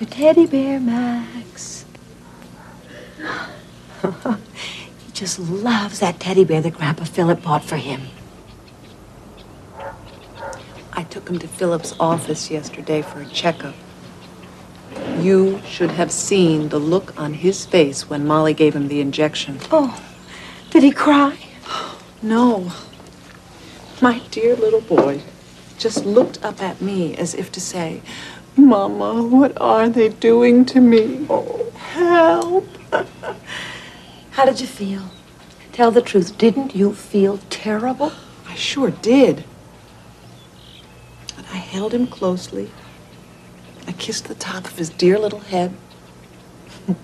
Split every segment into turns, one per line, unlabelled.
your teddy bear, Max. he just loves that teddy bear that Grandpa Philip bought for him.
I took him to Philip's office yesterday for a checkup. You should have seen the look on his face when Molly gave him the injection.
Oh, did he cry?
No. My dear little boy just looked up at me as if to say, Mama, what are they doing to me? Oh, help.
How did you feel? Tell the truth. Didn't you feel terrible?
I sure did. But I held him closely. I kissed the top of his dear little head.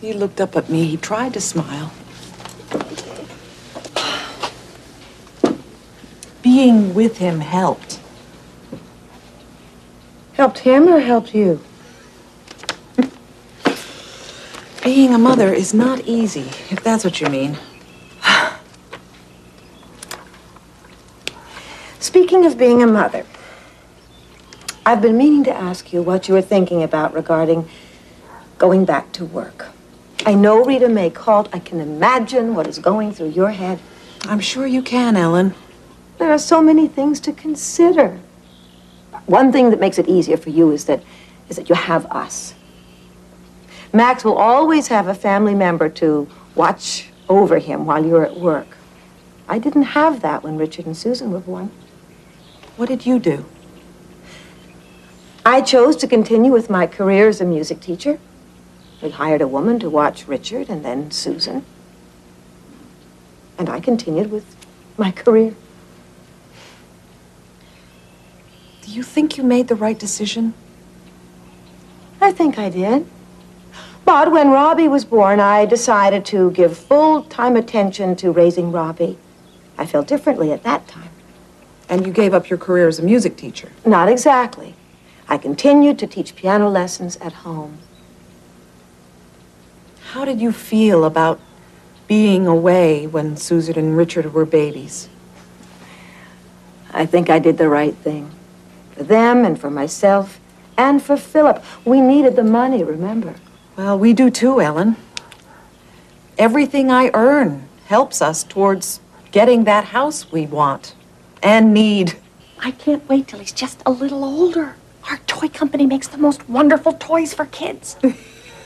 he looked up at me. He tried to smile. Being with him helped.
Helped him or helped you?
Being a mother is not easy, if that's what you mean.
Speaking of being a mother, I've been meaning to ask you what you were thinking about regarding going back to work. I know Rita Mae called. I can imagine what is going through your head.
I'm sure you can, Ellen.
There are so many things to consider. One thing that makes it easier for you is that is that you have us. Max will always have a family member to watch over him while you're at work. I didn't have that when Richard and Susan were born.
What did you do?
I chose to continue with my career as a music teacher. We hired a woman to watch Richard and then Susan. And I continued with my career.
Do you think you made the right decision?
I think I did. But when Robbie was born, I decided to give full-time attention to raising Robbie. I felt differently at that time.
And you gave up your career as a music teacher?
Not exactly. I continued to teach piano lessons at home.
How did you feel about being away when Susan and Richard were babies?
I think I did the right thing. For them and for myself and for Philip. We needed the money, remember?
Well, we do too, Ellen. Everything I earn helps us towards getting that house we want and need.
I can't wait till he's just a little older. Our toy company makes the most wonderful toys for kids.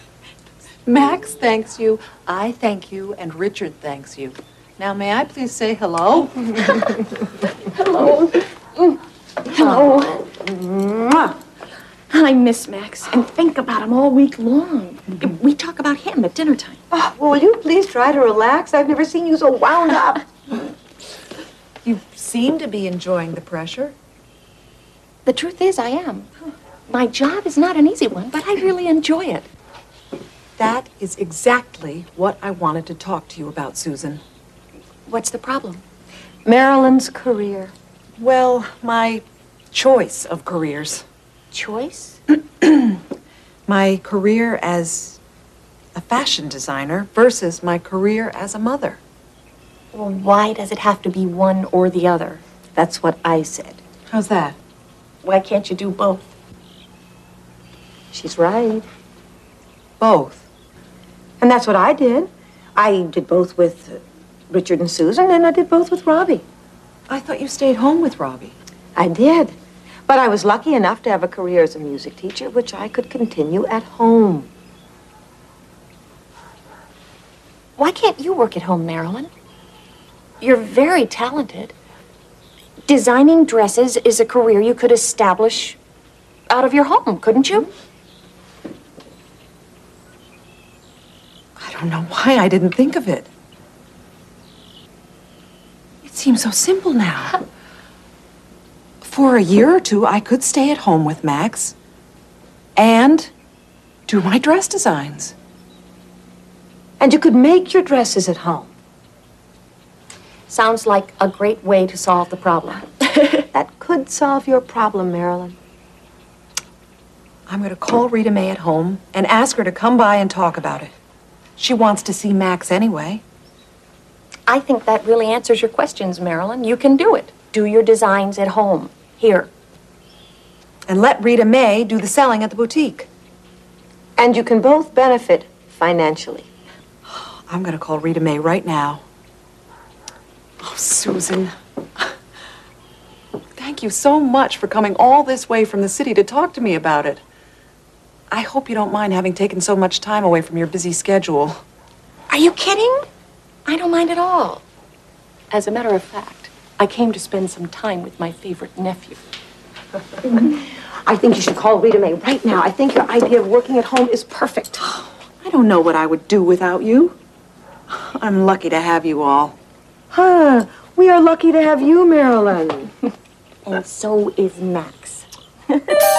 Max thanks you, I thank you, and Richard thanks you. Now, may I please say hello? Mm.
Hello. Hello. I miss Max and think about him all week long. We talk about him at dinner time.
Oh, will you please try to relax? I've never seen you so wound up.
You seem to be enjoying the pressure.
The truth is, I am. My job is not an easy one, but I really enjoy it.
That is exactly what I wanted to talk to you about, Susan.
What's the problem?
Marilyn's career.
Well, my choice of careers.
Choice?
My career as a fashion designer versus my career as a mother.
Well, why does it have to be one or the other?
That's what I said.
How's that?
Why can't you do both?
She's right.
Both.
And that's what I did. I did both with Richard and Susan, and I did both with Robbie.
I thought you stayed home with Robbie.
I did. But I was lucky enough to have a career as a music teacher, which I could continue at home.
Why can't you work at home, Marilyn? You're very talented. Designing dresses is a career you could establish out of your home, couldn't you?
I don't know why I didn't think of it. It seems so simple now. For a year or two, I could stay at home with Max and do my dress designs.
And you could make your dresses at home.
Sounds like a great way to solve the problem.
That could solve your problem, Marilyn.
I'm going to call Rita Mae at home and ask her to come by and talk about it. She wants to see Max anyway.
I think that really answers your questions, Marilyn. You can do it. Do your designs at home, here.
and let Rita Mae do the selling at the boutique.
And you can both benefit financially.
I'm going to call Rita Mae right now. Oh, Susan. Thank you so much for coming all this way from the city to talk to me about it. I hope you don't mind having taken so much time away from your busy schedule.
Are you kidding? I don't mind at all. As a matter of fact, I came to spend some time with my favorite nephew.
I think you should call Rita Mae right now. I think your idea of working at home is perfect.
I don't know what I would do without you. I'm lucky to have you all.
Huh. We are lucky to have you, Marilyn.
And so is Max.